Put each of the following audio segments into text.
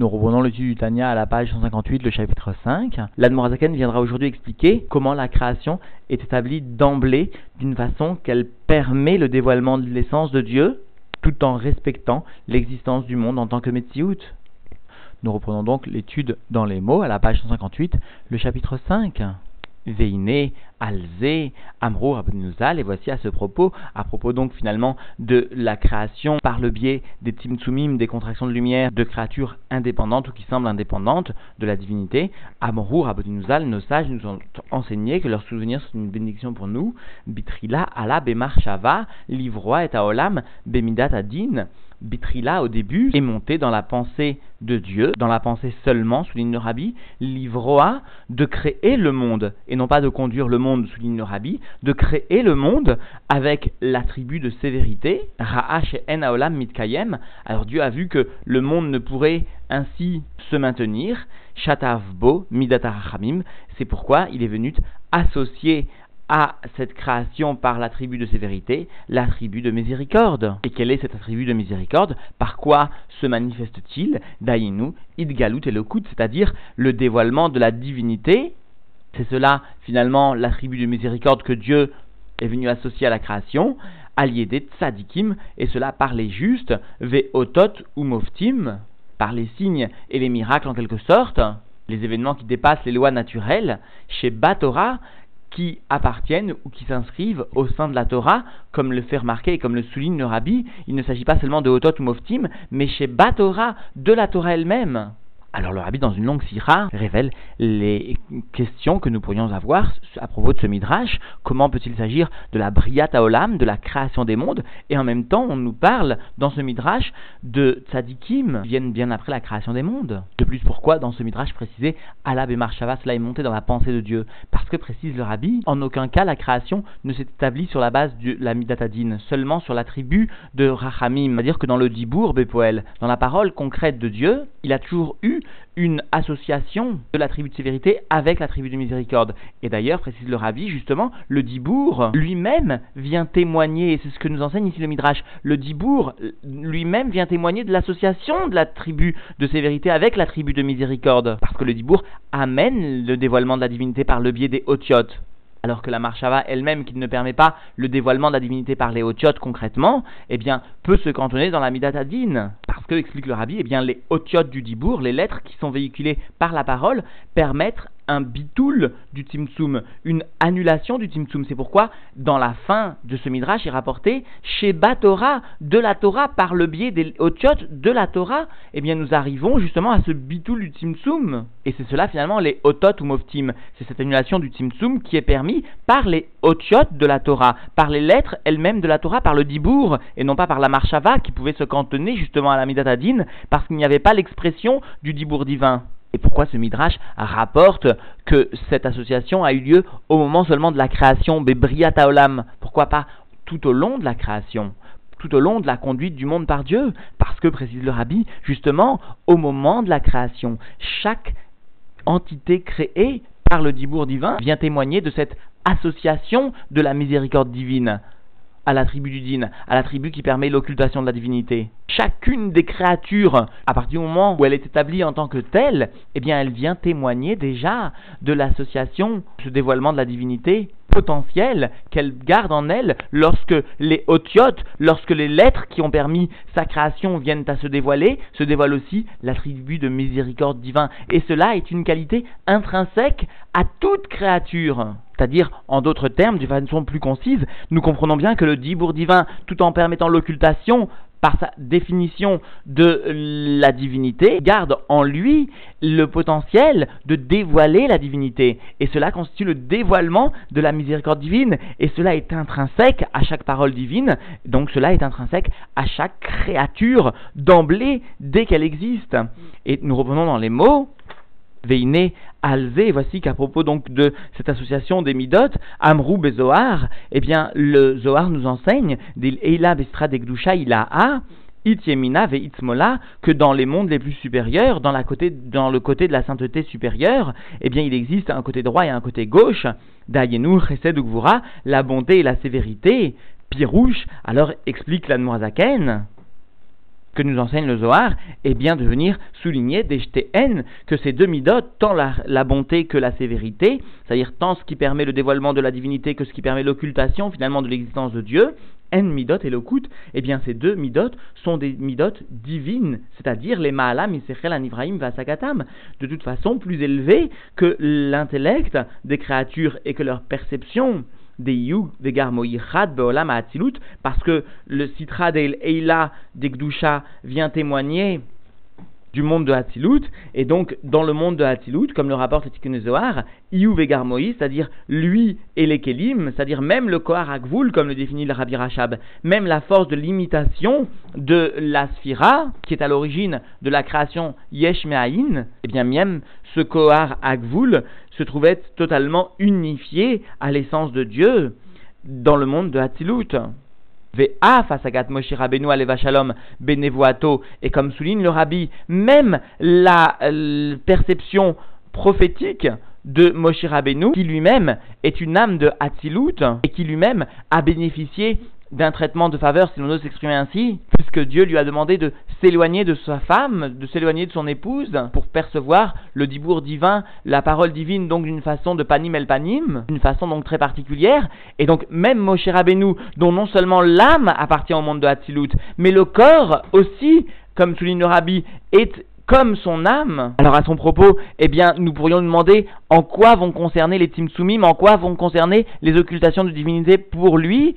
Nous reprenons l'étude du Tania à la page 158, le chapitre 5. L'Admorazaken viendra aujourd'hui expliquer comment la création est établie d'emblée d'une façon qu'elle permet le dévoilement de l'essence de Dieu tout en respectant l'existence du monde en tant que Metsiout. Nous reprenons donc l'étude dans les mots à la page 158, le chapitre 5. Veine, Alze, Amrou, Abnuzal, et voici à ce propos, à propos donc finalement de la création par le biais des Timtsumim, des contractions de lumière, de créatures indépendantes ou qui semblent indépendantes de la divinité, Amrou, Abnuzal, nos sages nous ont enseigné que leurs souvenirs sont une bénédiction pour nous, Bitrila, Allah, Bemar, Shava, Livroa et Aolam, Bemidat Adin, Bitrila, au début, est monté dans la pensée de Dieu, dans la pensée seulement, souligne le rabbi, Livroa, de créer le monde, et non pas de conduire le monde, souligne le rabbi, de créer le monde avec l'attribut de sévérité, Ra'ach En Aolam Mitkayem. Alors Dieu a vu que le monde ne pourrait ainsi se maintenir, Shatavbo Midatarachamim, c'est pourquoi il est venu associer à cette création par l'attribut de sévérité, l'attribut de miséricorde. Et quel est cet attribut de miséricorde? Par quoi se manifeste-t-il? Dainu, Idgalut et c'est-à-dire le dévoilement de la divinité. C'est cela, finalement, l'attribut de miséricorde que Dieu est venu associer à la création, allié des tzadikim, et cela par les justes, ve'otot ou moftim, par les signes et les miracles en quelque sorte, les événements qui dépassent les lois naturelles, chez Batora, qui appartiennent ou qui s'inscrivent au sein de la Torah, comme le fait remarquer et comme le souligne le rabbi, il ne s'agit pas seulement de Otot ou Moftim, mais chez Batora, de la Torah elle-même. Alors le rabbi, dans une longue sira, révèle les questions que nous pourrions avoir à propos de ce midrash. Comment peut-il s'agir de la Briat Olam, de la création des mondes, et en même temps on nous parle dans ce midrash de tzadikim, qui viennent bien après la création des mondes. De plus, pourquoi dans ce midrash précisé Allah et Marshava, cela est monté dans la pensée de Dieu? Parce que précise le rabbi, en aucun cas la création ne s'est établie sur la base de la Midatadine, seulement sur l'attribut de Rachamim. C'est-à-dire que dans le Dibour, Bepoel, dans la parole concrète de Dieu, il a toujours eu une association de l'attribut de sévérité avec l'attribut de miséricorde. Et d'ailleurs, précise le rabbi, justement, le Dibour lui-même vient témoigner, et c'est ce que nous enseigne ici le Midrash, le Dibour lui-même vient témoigner de l'association de l'attribut de sévérité avec l'attribut de miséricorde. Parce que le Dibour amène le dévoilement de la divinité par le biais des otiotes alors que la marshava elle-même, qui ne permet pas le dévoilement de la divinité par les otiotes concrètement, eh bien, peut se cantonner dans la midatadine. Explique le rabbi, eh bien, les otiotes du dibour, les lettres qui sont véhiculées par la parole, permettent un bitoul du Timtsum, une annulation du Timtsum. C'est pourquoi, dans la fin de ce Midrash, est rapporté chez Torah, de la Torah, par le biais des Otiot de la Torah, eh bien nous arrivons justement à ce bitoul du Timtsum. Et c'est cela finalement les Otot ou Moftim. C'est cette annulation du Timtsum qui est permis par les Otiot de la Torah, par les lettres elles-mêmes de la Torah, par le Dibour, et non pas par la Marshava qui pouvait se cantonner justement à la Midatadine, parce qu'il n'y avait pas l'expression du Dibour divin. Et pourquoi ce Midrash rapporte que cette association a eu lieu au moment seulement de la création, Olam Pourquoi pas tout au long de la création tout au long de la conduite du monde par Dieu, parce que, précise le rabbi, justement, au moment de la création, chaque entité créée par le Dibour divin vient témoigner de cette association de la miséricorde divine à la tribu du din, à la tribu qui permet l'occultation de la divinité. Chacune des créatures, à partir du moment où elle est établie en tant que telle, eh bien elle vient témoigner déjà de l'association, ce dévoilement de la divinité potentiel qu'elle garde en elle lorsque les otiotes, lorsque les lettres qui ont permis sa création viennent à se dévoiler, se dévoile aussi l'attribut de miséricorde divin. Et cela est une qualité intrinsèque à toute créature. C'est-à-dire, en d'autres termes, d'une façon plus concise, nous comprenons bien que le dibour divin, tout en permettant l'occultation, par sa définition de la divinité, garde en lui le potentiel de dévoiler la divinité. Et cela constitue le dévoilement de la miséricorde divine. Et cela est intrinsèque à chaque parole divine. Donc cela est intrinsèque à chaque créature d'emblée dès qu'elle existe. Et nous revenons dans les mots. Veine Alze, voici qu'à propos donc de cette association des Midot, Amrou et Zohar, eh bien le Zohar nous enseigne, Eila Bestra Degdusha Ityemina ve Itzmola, que dans les mondes les plus supérieurs, dans, la côté, dans le côté de la sainteté supérieure, eh bien il existe un côté droit et un côté gauche, Dayenu, Chesed la bonté et la sévérité, Pirouche, alors explique la Zaken que nous enseigne le Zohar est bien de venir souligner des haine que ces deux midotes, tant la, bonté que la sévérité, c'est-à-dire tant ce qui permet le dévoilement de la divinité que ce qui permet l'occultation finalement de l'existence de Dieu, en midot et lokut, eh bien ces deux midot sont des midot divines, c'est-à-dire les ma'alam, isechel, anivraim, vasagatam, de toute façon plus élevés que l'intellect des créatures et que leur perception des yug, des garmoïchad, beolam, parce que le citra del eila des gdusha vient témoigner du monde de Hatzilut, et donc dans le monde de Hatzilut, comme le rapporte Tikkun Zohar, Iou c'est-à-dire lui et les Kelim, c'est-à-dire même le Kohar Akvul, comme le définit le Rabbi Rachab, même la force de l'imitation de la Sphira, qui est à l'origine de la création Yesh Me'ahin, et bien même ce Kohar Akvul se trouvait totalement unifié à l'essence de Dieu dans le monde de Hatzilut. Et comme souligne le rabbi, même la perception prophétique de Moshe Rabbeinu, qui lui-même est une âme de Hatzilut, et qui lui-même a bénéficié d'un traitement de faveur, si l'on ose s'exprimer ainsi, puisque Dieu lui a demandé de s'éloigner de sa femme, de s'éloigner de son épouse, pour percevoir le dibour divin, la parole divine, donc d'une façon de panim el panim, d'une façon donc très particulière. Et donc même Moshe Rabbeinu, dont non seulement l'âme appartient au monde de Hatzilut, mais le corps aussi, comme souligne le Rabbi, est comme son âme. Alors à son propos, eh bien, nous pourrions demander en quoi vont concerner les Timsumim, en quoi vont concerner les occultations de divinité pour lui,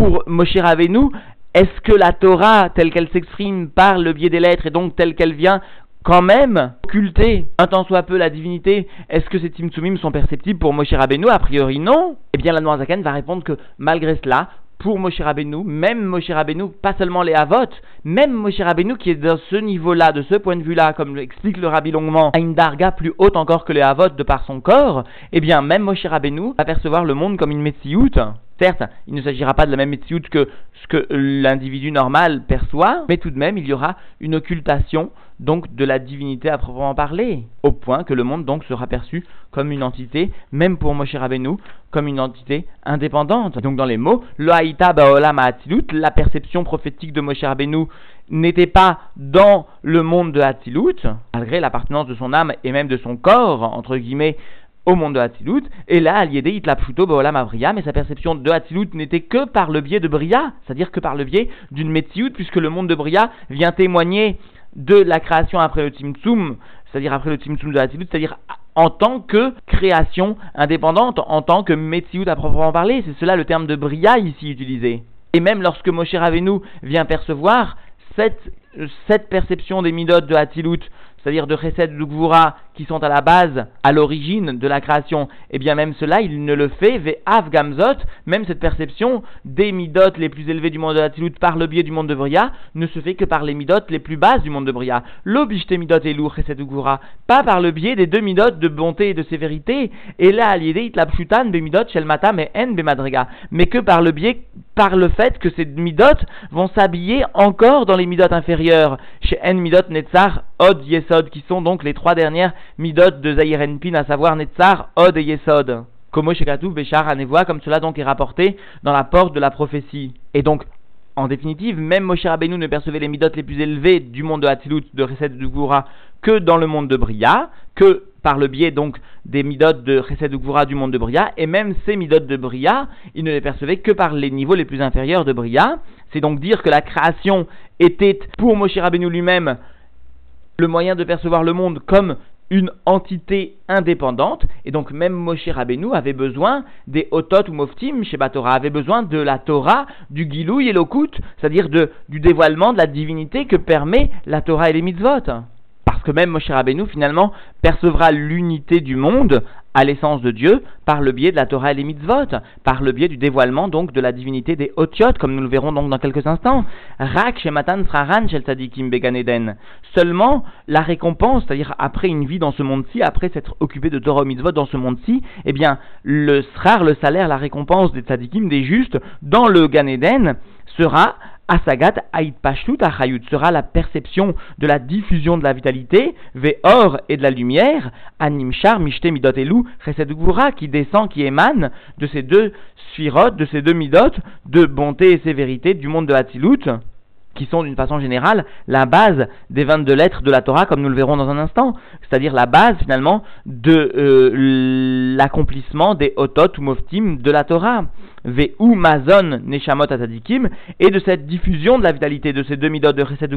pour Moshe Rabbeinu, est-ce que la Torah, telle qu'elle s'exprime par le biais des lettres et donc telle qu'elle vient quand même occulter un tant soit peu la divinité, est-ce que ces Timtsumim sont perceptibles pour Moshe Rabbeinu? A priori non. Eh bien la Noirzaken va répondre que malgré cela, pour Moshe Rabbeinu, même Moshe Rabbeinu, pas seulement les Havot, même Moshe Rabbeinu qui est dans ce niveau-là, de ce point de vue-là, comme l'explique le Rabbi longuement, a une darga plus haute encore que les Havot de par son corps, eh bien même Moshe Rabbeinu va percevoir le monde comme une Metsiout. Certes, il ne s'agira pas de la même Metsiout que ce que l'individu normal perçoit, mais tout de même il y aura une occultation donc de la divinité à proprement parler, au point que le monde donc sera perçu comme une entité, même pour Moshe Rabbeinu, comme une entité indépendante. Donc dans les mots, le Haïta Baolam la perception prophétique de Moshe Rabbeinu n'était pas dans le monde de Hatzilut, malgré l'appartenance de son âme et même de son corps, entre guillemets, au monde de Hatzilut, et là, Aliédé Itlapshuto Baolam Avria, mais sa perception de Hatzilut n'était que par le biais de Bria, c'est-à-dire que par le biais d'une Metsiout, puisque le monde de Bria vient témoigner de la création après le Tzimtzum, c'est-à-dire après le Tzimtzum de la c'est-à-dire en tant que création indépendante, en tant que Metsiout à proprement parler. C'est cela le terme de Bria ici utilisé. Et même lorsque Moshe Rabbeinu vient percevoir cette, perception des Midot de Hatilut c'est-à-dire de Chesed de qui sont à la base, à l'origine de la création, et eh bien même cela, il ne le fait, Ve'av Gamzot, même cette perception des midot les plus élevés du monde de Tilut par le biais du monde de Bria, ne se fait que par les midot les plus basses du monde de Bria. L'obishte midot et lourd Gvura, pas par le biais des deux midot de bonté et de sévérité, et là, l'idée, itlapshutan, bemidot, shelmata, mais en bemadrega, mais que par le biais, par le fait que ces midot vont s'habiller encore dans les midot inférieures, chez en midot netzar, od yes qui sont donc les trois dernières midot de Zahir Enpin, à savoir Netzar, Od et Yesod. Komo Shekatu, Béchar, Anevoa, comme cela donc est rapporté dans la porte de la prophétie. Et donc, en définitive, même Moshe Rabbeinu ne percevait les midot les plus élevés du monde de Hatzilut, de Chesed de que dans le monde de Bria, que par le biais donc des midot de Chesed de du monde de Bria, et même ces midot de Bria, il ne les percevait que par les niveaux les plus inférieurs de Bria. C'est donc dire que la création était pour Moshe Rabbeinu lui-même le moyen de percevoir le monde comme une entité indépendante, et donc même Moshe Rabbeinu avait besoin des Otot ou Moftim chez Batora, avait besoin de la Torah, du Gilou et l'Okut, c'est-à-dire du dévoilement de la divinité que permet la Torah et les mitzvot. Parce que même Moshe Rabbeinu, finalement, percevra l'unité du monde à l'essence de Dieu par le biais de la Torah et les mitzvot, par le biais du dévoilement donc de la divinité des Otiot, comme nous le verrons donc dans quelques instants. Rak Shematan Sraran Shel Tzadikim Beganeden. Seulement la récompense, c'est-à-dire après une vie dans ce monde-ci, après s'être occupé de Torah mitzvot dans ce monde-ci, eh bien le Srar, le salaire, la récompense des Tzadikim, des justes, dans le Ganeden, sera Asagat Ait Pashtut Achayut sera la perception de la diffusion de la vitalité, Ve'or et de la lumière, Animchar Mishte Midot Elu Chesed qui descend, qui émane de ces deux sphirotes, de ces deux midot, de bonté et sévérité du monde de Hatzilut, qui sont d'une façon générale la base des 22 lettres de la Torah, comme nous le verrons dans un instant, c'est-à-dire la base finalement de euh, l'accomplissement des otot ou moftim de la Torah. Ve'u mazon neshamot atadikim, et de cette diffusion de la vitalité de ces deux midot de Chesed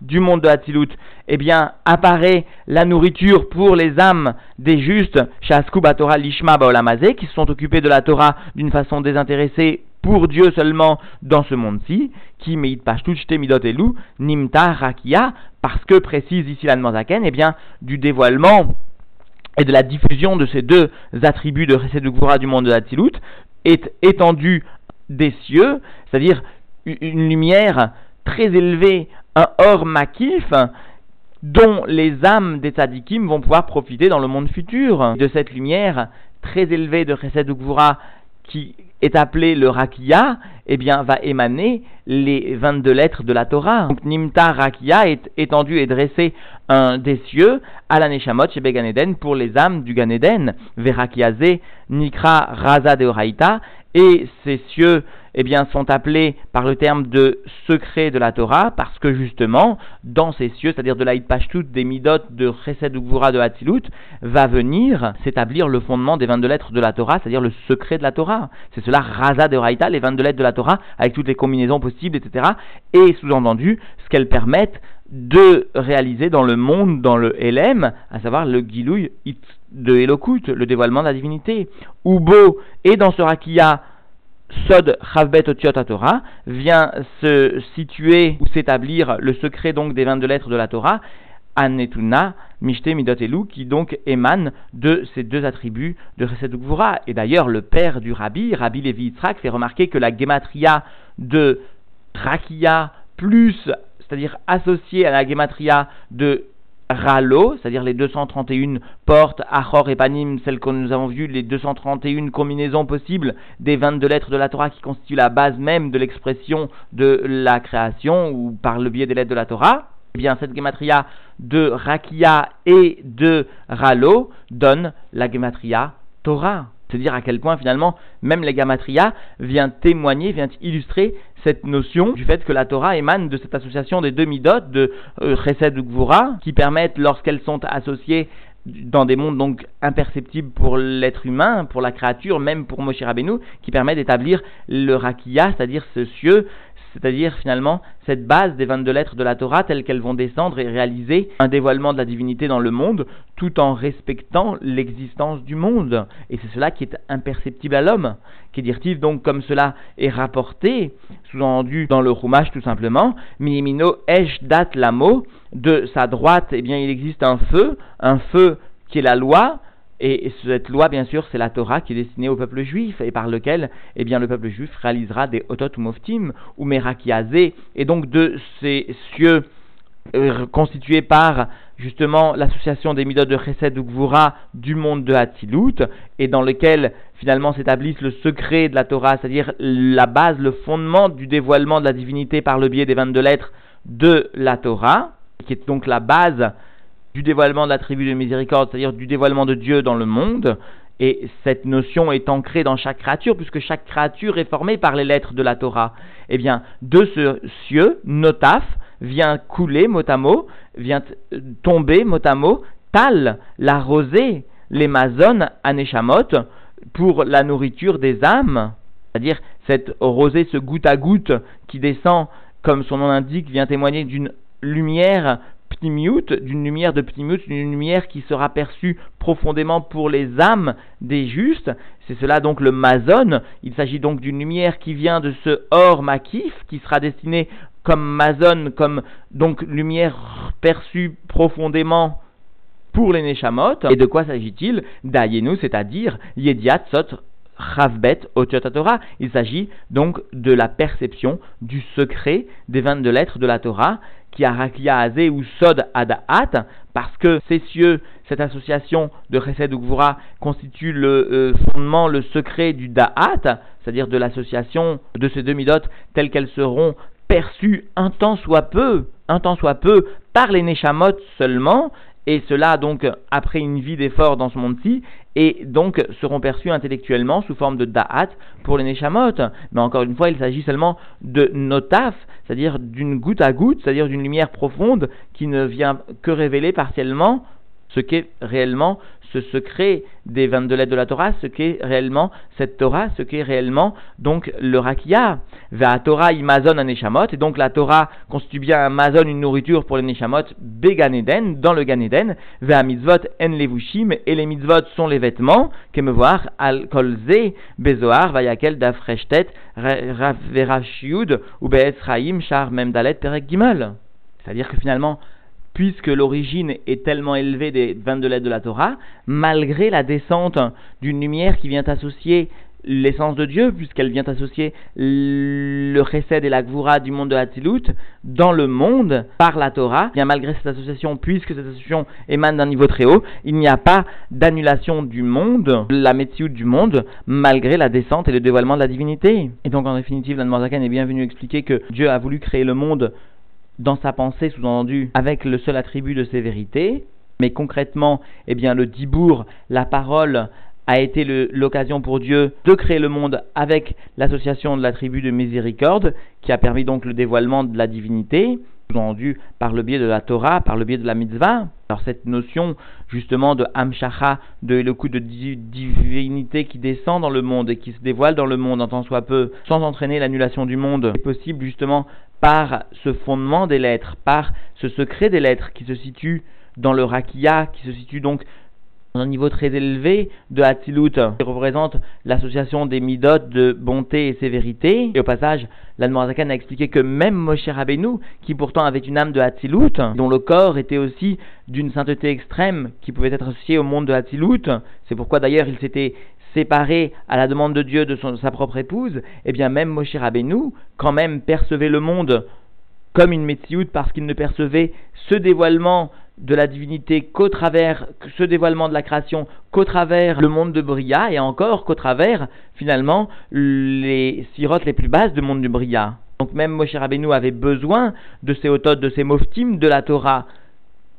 du monde de Hatzilut, eh bien, apparaît la nourriture pour les âmes des justes, Shasku Torah Lishma Baolamazé, qui se sont occupés de la Torah d'une façon désintéressée pour Dieu seulement dans ce monde-ci, qui meit temidot elu, nimta rakia, parce que précise ici la Zaken, eh bien, du dévoilement et de la diffusion de ces deux attributs de Chesed du monde de Hatzilut est étendu des cieux, c'est-à-dire une lumière très élevée, un or makif, dont les âmes des tzadikim vont pouvoir profiter dans le monde futur. De cette lumière très élevée de Chesed qui est appelé le Rakia, eh bien, va émaner les 22 lettres de la Torah. Donc, Nimta Rakia est étendu et dressé un des cieux à la Neshamot chez Beganeden pour les âmes du Ganeden. Verakiaze, Nikra Raza de Oraita, et ces cieux eh bien, sont appelés par le terme de secret de la Torah, parce que justement, dans ces cieux, c'est-à-dire de l'Aïd Pashtut, des Midot, de Chesed Ugvura, de Hatzilut, va venir s'établir le fondement des 22 lettres de la Torah, c'est-à-dire le secret de la Torah. C'est cela, Raza de Raïta, les 22 lettres de la Torah, avec toutes les combinaisons possibles, etc. Et sous-entendu, ce qu'elles permettent de réaliser dans le monde, dans le LM, à savoir le Gilouï de Elokut, le dévoilement de la divinité. Ubo, et dans ce Rakia, Sod Chavbet Otiot Torah vient se situer ou s'établir le secret donc des 22 lettres de la Torah, Anetuna, Mishte Midot qui donc émane de ces deux attributs de Chesed. Et d'ailleurs, le père du Rabbi, Rabbi Levi Yitzhak, fait remarquer que la gematria de Rakia plus, c'est-à-dire associée à la gematria de Ralo, c'est-à-dire les 231 portes, Achor et Panim, celles que nous avons vues, les 231 combinaisons possibles des 22 lettres de la Torah qui constituent la base même de l'expression de la création ou par le biais des lettres de la Torah. Eh bien, cette gematria de Rakia et de Ralo donne la gematria Torah. C'est dire à quel point finalement même la Gamatria vient témoigner, vient illustrer cette notion du fait que la Torah émane de cette association des deux midot de euh, Chesed ou Gvura qui permettent lorsqu'elles sont associées dans des mondes donc imperceptibles pour l'être humain, pour la créature, même pour Moshe Rabbeinu, qui permet d'établir le Rakia, c'est-à-dire ce cieux, c'est-à-dire finalement cette base des 22 lettres de la Torah telles qu'elles vont descendre et réaliser un dévoilement de la divinité dans le monde tout en respectant l'existence du monde. Et c'est cela qui est imperceptible à l'homme. Qui dire-t-il donc comme cela est rapporté, sous-entendu dans le Rumash tout simplement, Minimino Esh Dat Lamo, de sa droite, eh bien il existe un feu, un feu qui est la loi, et cette loi, bien sûr, c'est la Torah qui est destinée au peuple juif et par lequel, eh bien, le peuple juif réalisera des otot ou moftim ou merakiazé. Et donc, de ces cieux euh, constitués par, justement, l'association des midot de Chesed ou Gvura du monde de Hatzilut et dans lequel, finalement, s'établissent le secret de la Torah, c'est-à-dire la base, le fondement du dévoilement de la divinité par le biais des 22 lettres de la Torah, qui est donc la base du dévoilement de la tribu de miséricorde, c'est-à-dire du dévoilement de Dieu dans le monde. Et cette notion est ancrée dans chaque créature, puisque chaque créature est formée par les lettres de la Torah. Eh bien, de ce cieux, Notaf, vient couler mot à mot, vient tomber mot à mot, Tal, la rosée, les mazones, Aneshamot, pour la nourriture des âmes. C'est-à-dire, cette rosée, ce goutte à goutte qui descend, comme son nom l'indique, vient témoigner d'une lumière d'une lumière de pnimiut, d'une lumière qui sera perçue profondément pour les âmes des justes. C'est cela donc le mazon. Il s'agit donc d'une lumière qui vient de ce or makif, qui sera destiné comme mazon, comme donc lumière perçue profondément pour les neshamot. Et de quoi s'agit-il? D'ayenu, c'est-à-dire yediat sot Chavbet Torah. Il s'agit donc de la perception du secret des 22 lettres de la Torah qui a Azé ou Sod Adaat, parce que ces cieux, cette association de Chesed ou Gvura constitue le euh, fondement, le secret du Da'at, c'est-à-dire de l'association de ces deux midotes telles qu'elles seront perçues un temps soit peu, un temps soit peu par les Neshamot seulement, et cela donc après une vie d'effort dans ce monde-ci, et donc seront perçus intellectuellement sous forme de da'at pour les neshamot. Mais encore une fois, il s'agit seulement de notaf, c'est-à-dire d'une goutte à goutte, c'est-à-dire d'une lumière profonde qui ne vient que révéler partiellement ce qu'est réellement ce secret des 22 lettres de la Torah, ce qu'est réellement cette Torah, ce qu'est réellement donc le rakia. Va Torah imazon un neshamot, et donc la Torah constitue bien un mazon, une nourriture pour les neshamot, beganeden, dans le ganeden, va mitzvot en levushim, et les mitzvot sont les vêtements, que me voir, al kolze, bezoar, vayakel dafreshtet, verashiud, ou be'etzraim, char memdalet, perek gimel. C'est-à-dire que finalement, puisque l'origine est tellement élevée des 22 lettres de la Torah, malgré la descente d'une lumière qui vient associer l'essence de Dieu, puisqu'elle vient associer le chesed et la gvura du monde de Hatzilut dans le monde par la Torah, bien malgré cette association, puisque cette association émane d'un niveau très haut, il n'y a pas d'annulation du monde, la métioute du monde, malgré la descente et le dévoilement de la divinité. Et donc en définitive, l'Anne est bien venu expliquer que Dieu a voulu créer le monde dans sa pensée, sous-entendu, avec le seul attribut de sévérité, mais concrètement, eh bien, le dibour, la parole, a été l'occasion pour Dieu de créer le monde avec l'association de l'attribut de miséricorde, qui a permis donc le dévoilement de la divinité, sous-entendu par le biais de la Torah, par le biais de la mitzvah. Alors cette notion justement de Hamshacha, de le coup de divinité qui descend dans le monde et qui se dévoile dans le monde en tant soit peu, sans entraîner l'annulation du monde, est possible justement par ce fondement des lettres, par ce secret des lettres qui se situe dans le rakia, qui se situe donc dans un niveau très élevé de Hatzilut, qui représente l'association des midot de bonté et sévérité. Et au passage, l'Admorazakan a expliqué que même Moshe Rabbeinu, qui pourtant avait une âme de Hatzilut, dont le corps était aussi d'une sainteté extrême, qui pouvait être associé au monde de Hatzilut, c'est pourquoi d'ailleurs il s'était séparé à la demande de Dieu de, sa propre épouse, eh bien même Moshe Rabbeinu, quand même percevait le monde comme une Metsiout parce qu'il ne percevait ce dévoilement de la divinité qu'au travers, ce dévoilement de la création qu'au travers le monde de Bria et encore qu'au travers finalement les sirotes les plus basses du monde de Bria. Donc même Moshe Rabbeinu avait besoin de ces autotes, de ces moftim de la Torah,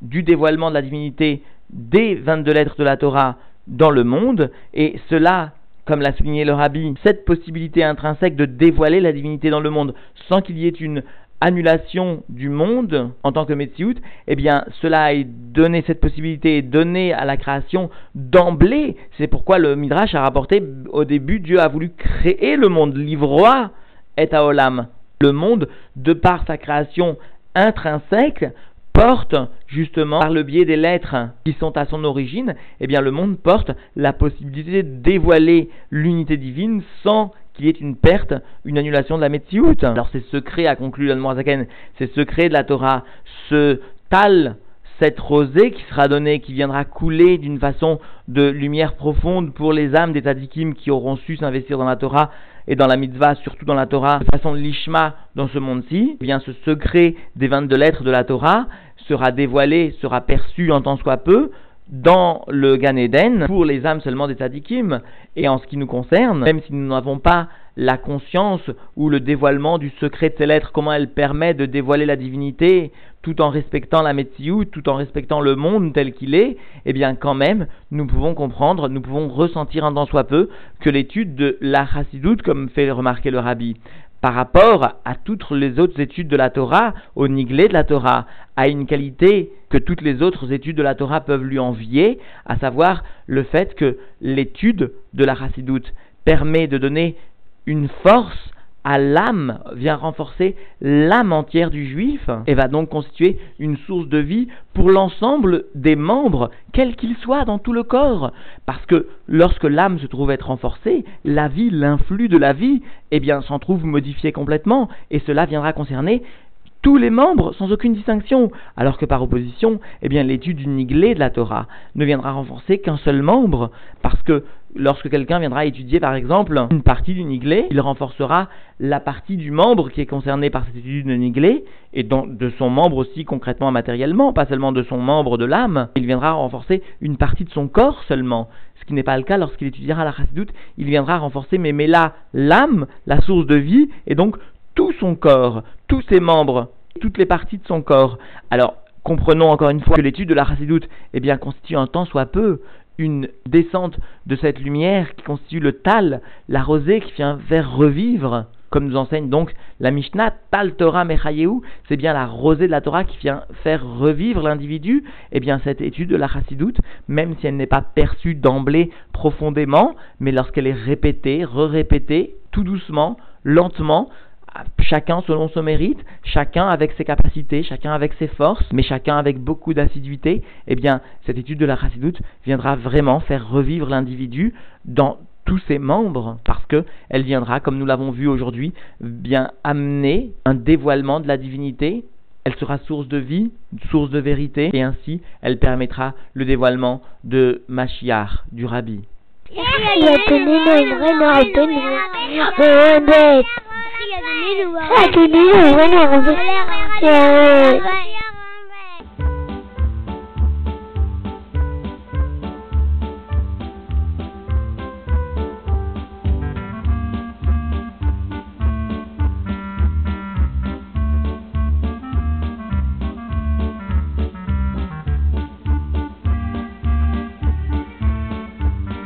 du dévoilement de la divinité des 22 lettres de la Torah dans le monde, et cela, comme l'a souligné le rabbi, cette possibilité intrinsèque de dévoiler la divinité dans le monde sans qu'il y ait une annulation du monde en tant que Metsiout, eh bien, cela a donné cette possibilité, donné à la création d'emblée. C'est pourquoi le Midrash a rapporté au début, Dieu a voulu créer le monde, livroa et Olam. Le monde, de par sa création intrinsèque, porte justement par le biais des lettres qui sont à son origine, eh bien le monde porte la possibilité de dévoiler l'unité divine sans qu'il y ait une perte, une annulation de la Metsiout. Alors c'est secret, a conclu l'Anmoazaken, c'est secret de la Torah, ce tal, cette rosée qui sera donnée, qui viendra couler d'une façon de lumière profonde pour les âmes des tadikim qui auront su s'investir dans la Torah, et dans la mitzvah, surtout dans la Torah, de façon lishma dans ce monde-ci, eh ce secret des 22 lettres de la Torah sera dévoilé, sera perçu en tant soit peu dans le Gan Eden pour les âmes seulement des tzadikim. Et en ce qui nous concerne, même si nous n'avons pas la conscience ou le dévoilement du secret de ces lettres, comment elle permet de dévoiler la divinité tout en respectant la Metziou, tout en respectant le monde tel qu'il est, eh bien quand même, nous pouvons comprendre, nous pouvons ressentir un tant soit peu que l'étude de la comme fait remarquer le Rabbi, par rapport à toutes les autres études de la Torah, au niglé de la Torah, a une qualité que toutes les autres études de la Torah peuvent lui envier, à savoir le fait que l'étude de la Chassidoute permet de donner une force à l'âme, vient renforcer l'âme entière du juif et va donc constituer une source de vie pour l'ensemble des membres, quels qu'ils soient dans tout le corps. Parce que lorsque l'âme se trouve être renforcée, la vie, l'influx de la vie, eh bien, s'en trouve modifié complètement et cela viendra concerner tous les membres sans aucune distinction, alors que par opposition, eh bien l'étude du niglé de la Torah ne viendra renforcer qu'un seul membre, parce que lorsque quelqu'un viendra étudier par exemple une partie du niglé, il renforcera la partie du membre qui est concerné par cette étude de niglé, et de son membre aussi concrètement matériellement, pas seulement de son membre de l'âme, il viendra renforcer une partie de son corps seulement, ce qui n'est pas le cas lorsqu'il étudiera la chassidoute, il viendra renforcer mais, mais là l'âme, la source de vie, et donc tout son corps, tous ses membres toutes les parties de son corps. Alors, comprenons encore une fois que l'étude de la chassidoute eh bien, constitue un tant soit peu une descente de cette lumière qui constitue le tal, la rosée qui vient faire revivre, comme nous enseigne donc la Mishnah, tal Torah Mechayeu, c'est bien la rosée de la Torah qui vient faire revivre l'individu, et eh bien cette étude de la chassidoute, même si elle n'est pas perçue d'emblée profondément, mais lorsqu'elle est répétée, re-répétée, tout doucement, lentement, chacun selon son mérite, chacun avec ses capacités, chacun avec ses forces, mais chacun avec beaucoup d'assiduité, eh bien, cette étude de la chassidoute viendra vraiment faire revivre l'individu dans tous ses membres, parce que elle viendra, comme nous l'avons vu aujourd'hui, bien amener un dévoilement de la divinité. Elle sera source de vie, source de vérité, et ainsi elle permettra le dévoilement de Mashiach, du Rabbi. dulu. Satu dulu mana? Ya.